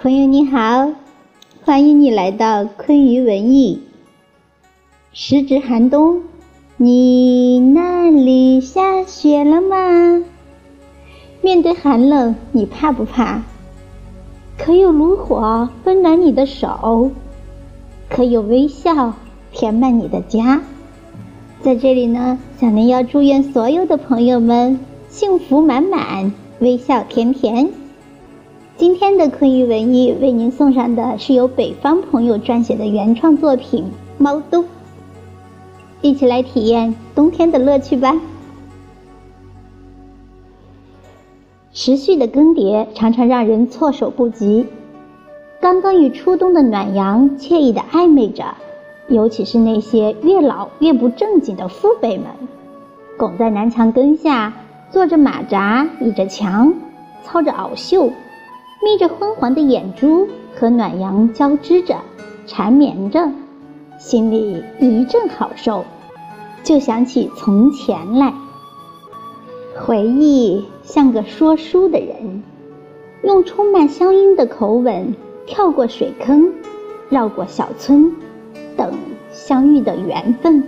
朋友你好，欢迎你来到昆鱼文艺。时值寒冬，你那里下雪了吗？面对寒冷，你怕不怕？可有炉火温暖你的手？可有微笑填满你的家？在这里呢，小林要祝愿所有的朋友们幸福满满，微笑甜甜。今天的昆玉文艺为您送上的是由北方朋友撰写的原创作品《猫冬》，一起来体验冬天的乐趣吧。时序的更迭常常让人措手不及，刚刚与初冬的暖阳惬意的暧昧着，尤其是那些越老越不正经的父辈们，拱在南墙根下，坐着马扎，倚着墙，操着袄袖。眯着昏黄的眼珠，和暖阳交织着，缠绵着，心里一阵好受，就想起从前来。回忆像个说书的人，用充满乡音的口吻，跳过水坑，绕过小村，等相遇的缘分。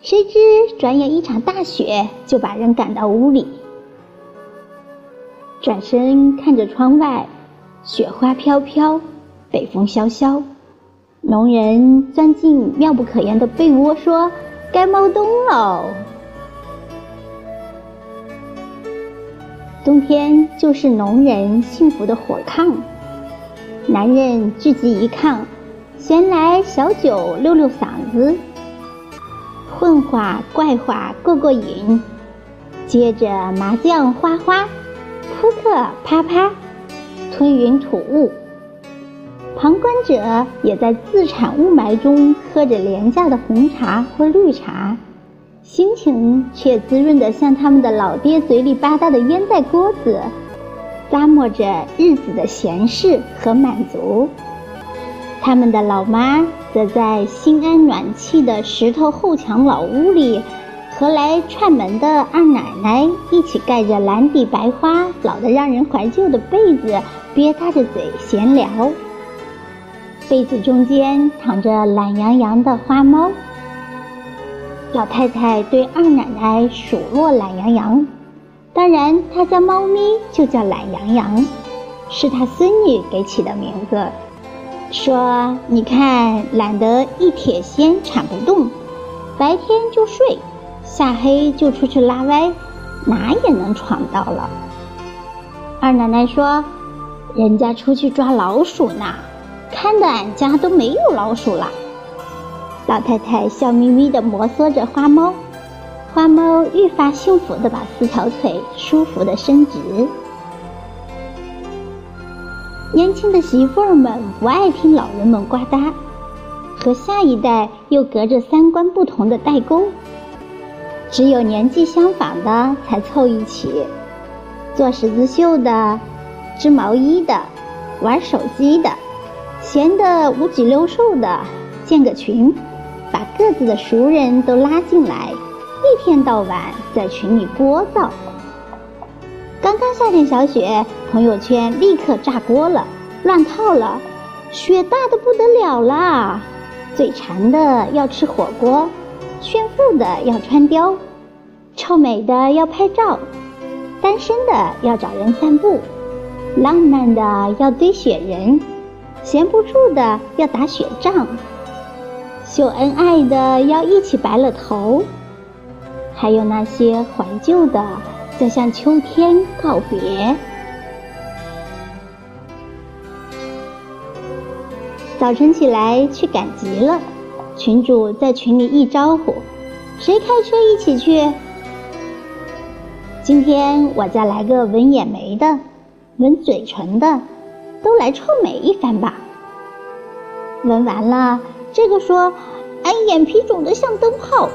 谁知转眼一场大雪就把人赶到屋里。转身看着窗外，雪花飘飘，北风萧萧。农人钻进妙不可言的被窝，说：“该猫冬喽。”冬天就是农人幸福的火炕。男人聚集一炕，闲来小酒溜溜嗓子，混话怪话过过瘾，接着麻将花花。扑克啪啪，吞云吐雾。旁观者也在自产雾霾中喝着廉价的红茶或绿茶，心情却滋润的像他们的老爹嘴里吧嗒的烟袋锅子，咂摸着日子的闲适和满足。他们的老妈则在心安暖气的石头后墙老屋里。和来串门的二奶奶一起盖着蓝底白花、老得让人怀旧的被子，憋大着嘴闲聊。被子中间躺着懒洋洋的花猫。老太太对二奶奶数落懒洋洋，当然她家猫咪就叫懒洋洋，是她孙女给起的名字。说：“你看，懒得一铁锨铲不动，白天就睡。”下黑就出去拉歪，哪也能闯到了。二奶奶说：“人家出去抓老鼠呢，看得俺家都没有老鼠了。”老太太笑眯眯地摩挲着花猫，花猫愈发幸福地把四条腿舒服地伸直。年轻的媳妇儿们不爱听老人们呱嗒，和下一代又隔着三观不同的代沟。只有年纪相仿的才凑一起，做十字绣的，织毛衣的，玩手机的，闲得五脊六兽的，建个群，把各自的熟人都拉进来，一天到晚在群里聒噪。刚刚下点小雪，朋友圈立刻炸锅了，乱套了，雪大的不得了啦！嘴馋的要吃火锅。炫富的要穿貂，臭美的要拍照，单身的要找人散步，浪漫的要堆雪人，闲不住的要打雪仗，秀恩爱的要一起白了头，还有那些怀旧的在向秋天告别。早晨起来去赶集了。群主在群里一招呼：“谁开车一起去？”今天我再来个纹眼眉的，纹嘴唇的，都来臭美一番吧。纹完了，这个说：“俺眼皮肿得像灯泡。”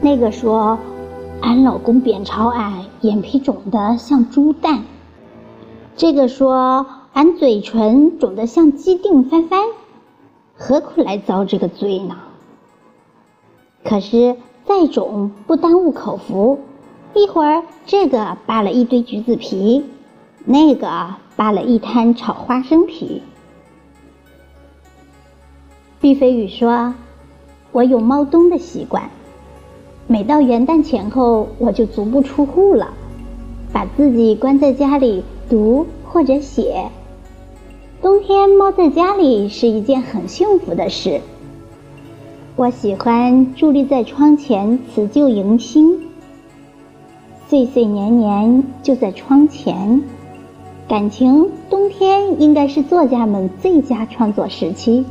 那个说：“俺老公扁朝俺眼皮肿得像猪蛋。”这个说：“俺嘴唇肿得像鸡腚翻翻。”何苦来遭这个罪呢？可是再肿不耽误口福，一会儿这个扒了一堆橘子皮，那个扒了一滩炒花生皮。毕飞宇说：“我有猫冬的习惯，每到元旦前后，我就足不出户了，把自己关在家里读或者写。冬天猫在家里是一件很幸福的事。我喜欢伫立在窗前辞旧迎新。”岁岁年年就在窗前，感情冬天应该是作家们最佳创作时期。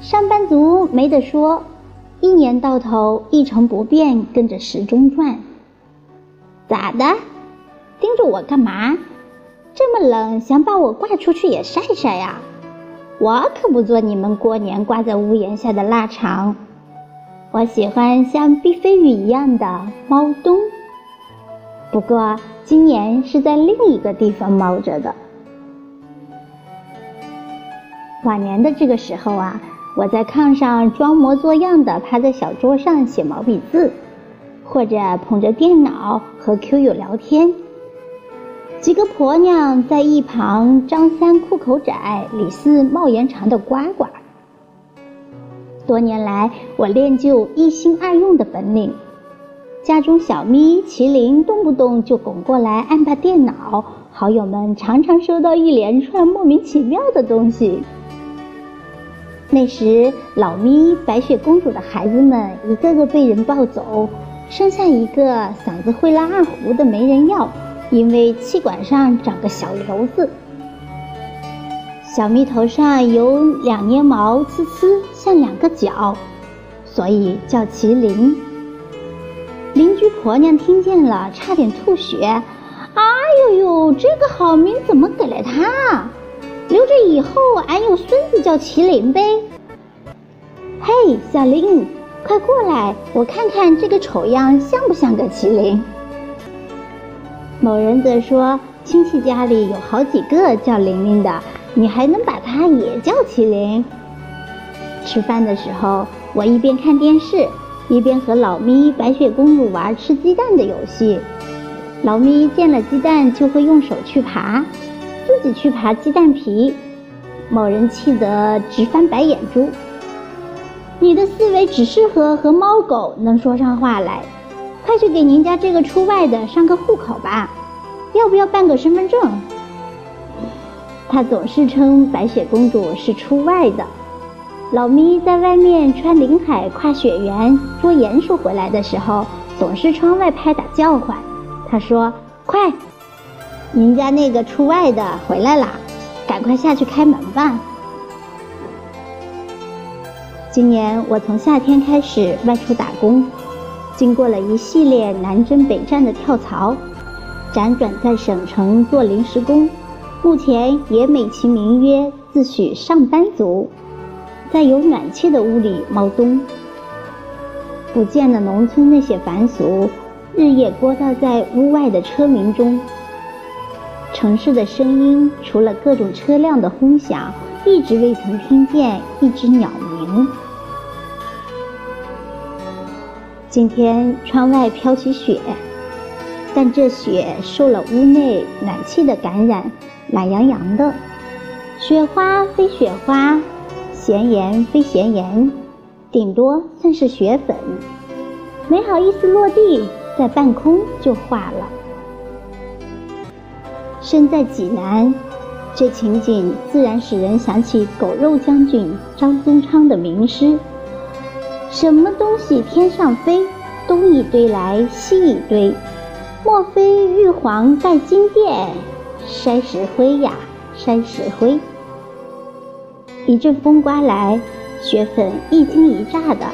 上班族没得说，一年到头一成不变，跟着时钟转。咋的？盯着我干嘛？这么冷，想把我挂出去也晒晒呀？我可不做你们过年挂在屋檐下的腊肠。我喜欢像毕飞宇一样的猫冬。不过今年是在另一个地方猫着的。往年的这个时候啊，我在炕上装模作样的趴在小桌上写毛笔字，或者捧着电脑和 Q 友聊天。几个婆娘在一旁张三裤口窄，李四帽檐长的呱呱。多年来，我练就一心二用的本领。家中小咪、麒麟动不动就拱过来按把电脑，好友们常常收到一连串莫名其妙的东西。那时，老咪、白雪公主的孩子们一个个被人抱走，剩下一个嗓子会拉二胡的没人要，因为气管上长个小瘤子。小咪头上有两捏毛，呲呲像两个角，所以叫麒麟。邻居婆娘听见了，差点吐血。哎呦呦，这个好名怎么给了他？留着以后俺有孙子叫麒麟呗。嘿，小林，快过来，我看看这个丑样像不像个麒麟。某人则说，亲戚家里有好几个叫玲玲的，你还能把他也叫麒麟？吃饭的时候，我一边看电视。一边和老咪、白雪公主玩吃鸡蛋的游戏，老咪见了鸡蛋就会用手去爬，自己去爬鸡蛋皮。某人气得直翻白眼珠：“你的思维只适合和猫狗能说上话来，快去给您家这个出外的上个户口吧，要不要办个身份证？”他总是称白雪公主是出外的。老咪在外面穿林海跨雪原捉鼹鼠回来的时候，总是窗外拍打叫唤。他说：“快，您家那个出外的回来啦，赶快下去开门吧。”今年我从夏天开始外出打工，经过了一系列南征北战的跳槽，辗转在省城做临时工，目前也美其名曰自诩上班族。在有暖气的屋里猫冬，不见了农村那些凡俗，日夜聒噪在屋外的车鸣中。城市的声音，除了各种车辆的轰响，一直未曾听见一只鸟鸣。今天窗外飘起雪，但这雪受了屋内暖气的感染，懒洋洋的。雪花非雪花。闲言非闲言，顶多算是雪粉，没好意思落地，在半空就化了。身在济南，这情景自然使人想起狗肉将军张宗昌的名诗：“什么东西天上飞，东一堆来西一堆，莫非玉皇盖金殿，筛石灰呀，筛石灰。”一阵风刮来，雪粉一惊一乍的，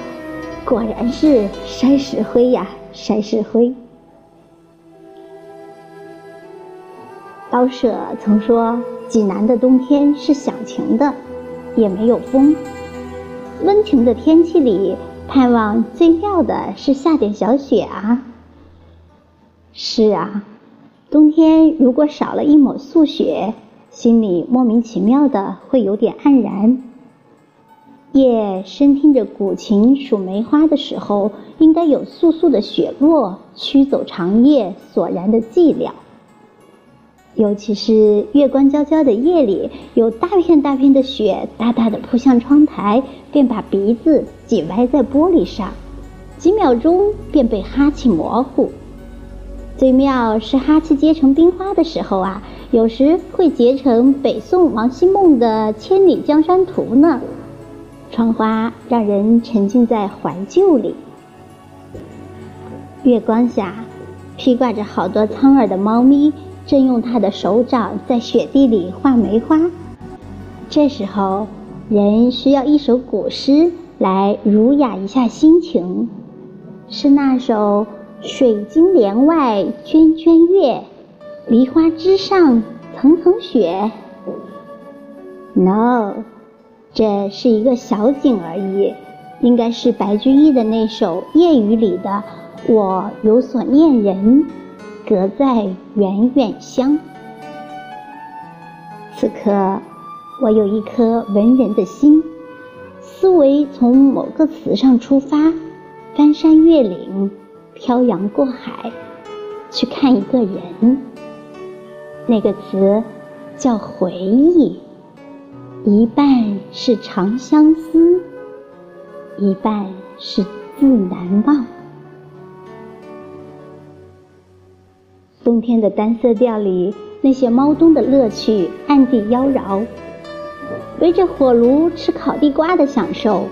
果然是筛石灰呀，筛石灰。老舍曾说，济南的冬天是响晴的，也没有风。温情的天气里，盼望最妙的是下点小雪啊。是啊，冬天如果少了一抹素雪。心里莫名其妙的会有点黯然。夜深听着古琴数梅花的时候，应该有簌簌的雪落驱走长夜索然的寂寥。尤其是月光皎皎的夜里，有大片大片的雪大大的扑向窗台，便把鼻子挤歪在玻璃上，几秒钟便被哈气模糊。最妙是哈气结成冰花的时候啊，有时会结成北宋王希孟的《千里江山图》呢。窗花让人沉浸在怀旧里。月光下，披挂着好多苍耳的猫咪。正用他的手掌在雪地里画梅花，这时候人需要一首古诗来儒雅一下心情，是那首“水晶帘外涓涓月，梨花枝上层层雪”。No，这是一个小景而已，应该是白居易的那首《夜雨》里的“我有所念人”。隔在远远乡。此刻，我有一颗文人的心，思维从某个词上出发，翻山越岭，漂洋过海，去看一个人。那个词叫回忆，一半是长相思，一半是自难忘。冬天的单色调里，那些猫冬的乐趣暗地妖娆。围着火炉吃烤地瓜的享受，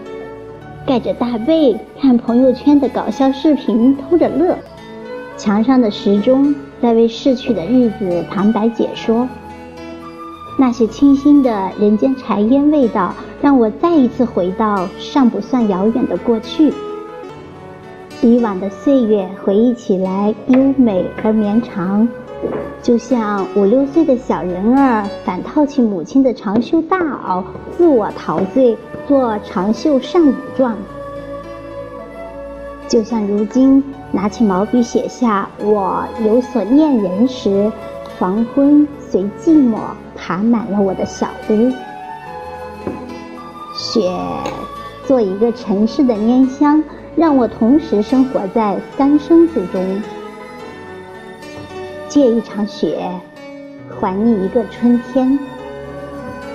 盖着大被看朋友圈的搞笑视频偷着乐。墙上的时钟在为逝去的日子旁白解说。那些清新的人间柴烟味道，让我再一次回到尚不算遥远的过去。以往的岁月回忆起来优美而绵长，就像五六岁的小人儿反套起母亲的长袖大袄，自我陶醉做长袖上舞状；就像如今拿起毛笔写下“我有所念人”时，黄昏随寂寞爬满了我的小屋。雪，做一个城市的烟香。让我同时生活在三生之中，借一场雪，还你一个春天。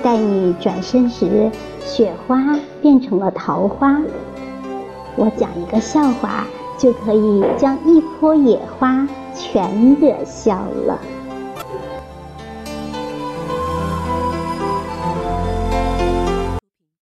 待你转身时，雪花变成了桃花。我讲一个笑话，就可以将一坡野花全惹笑了。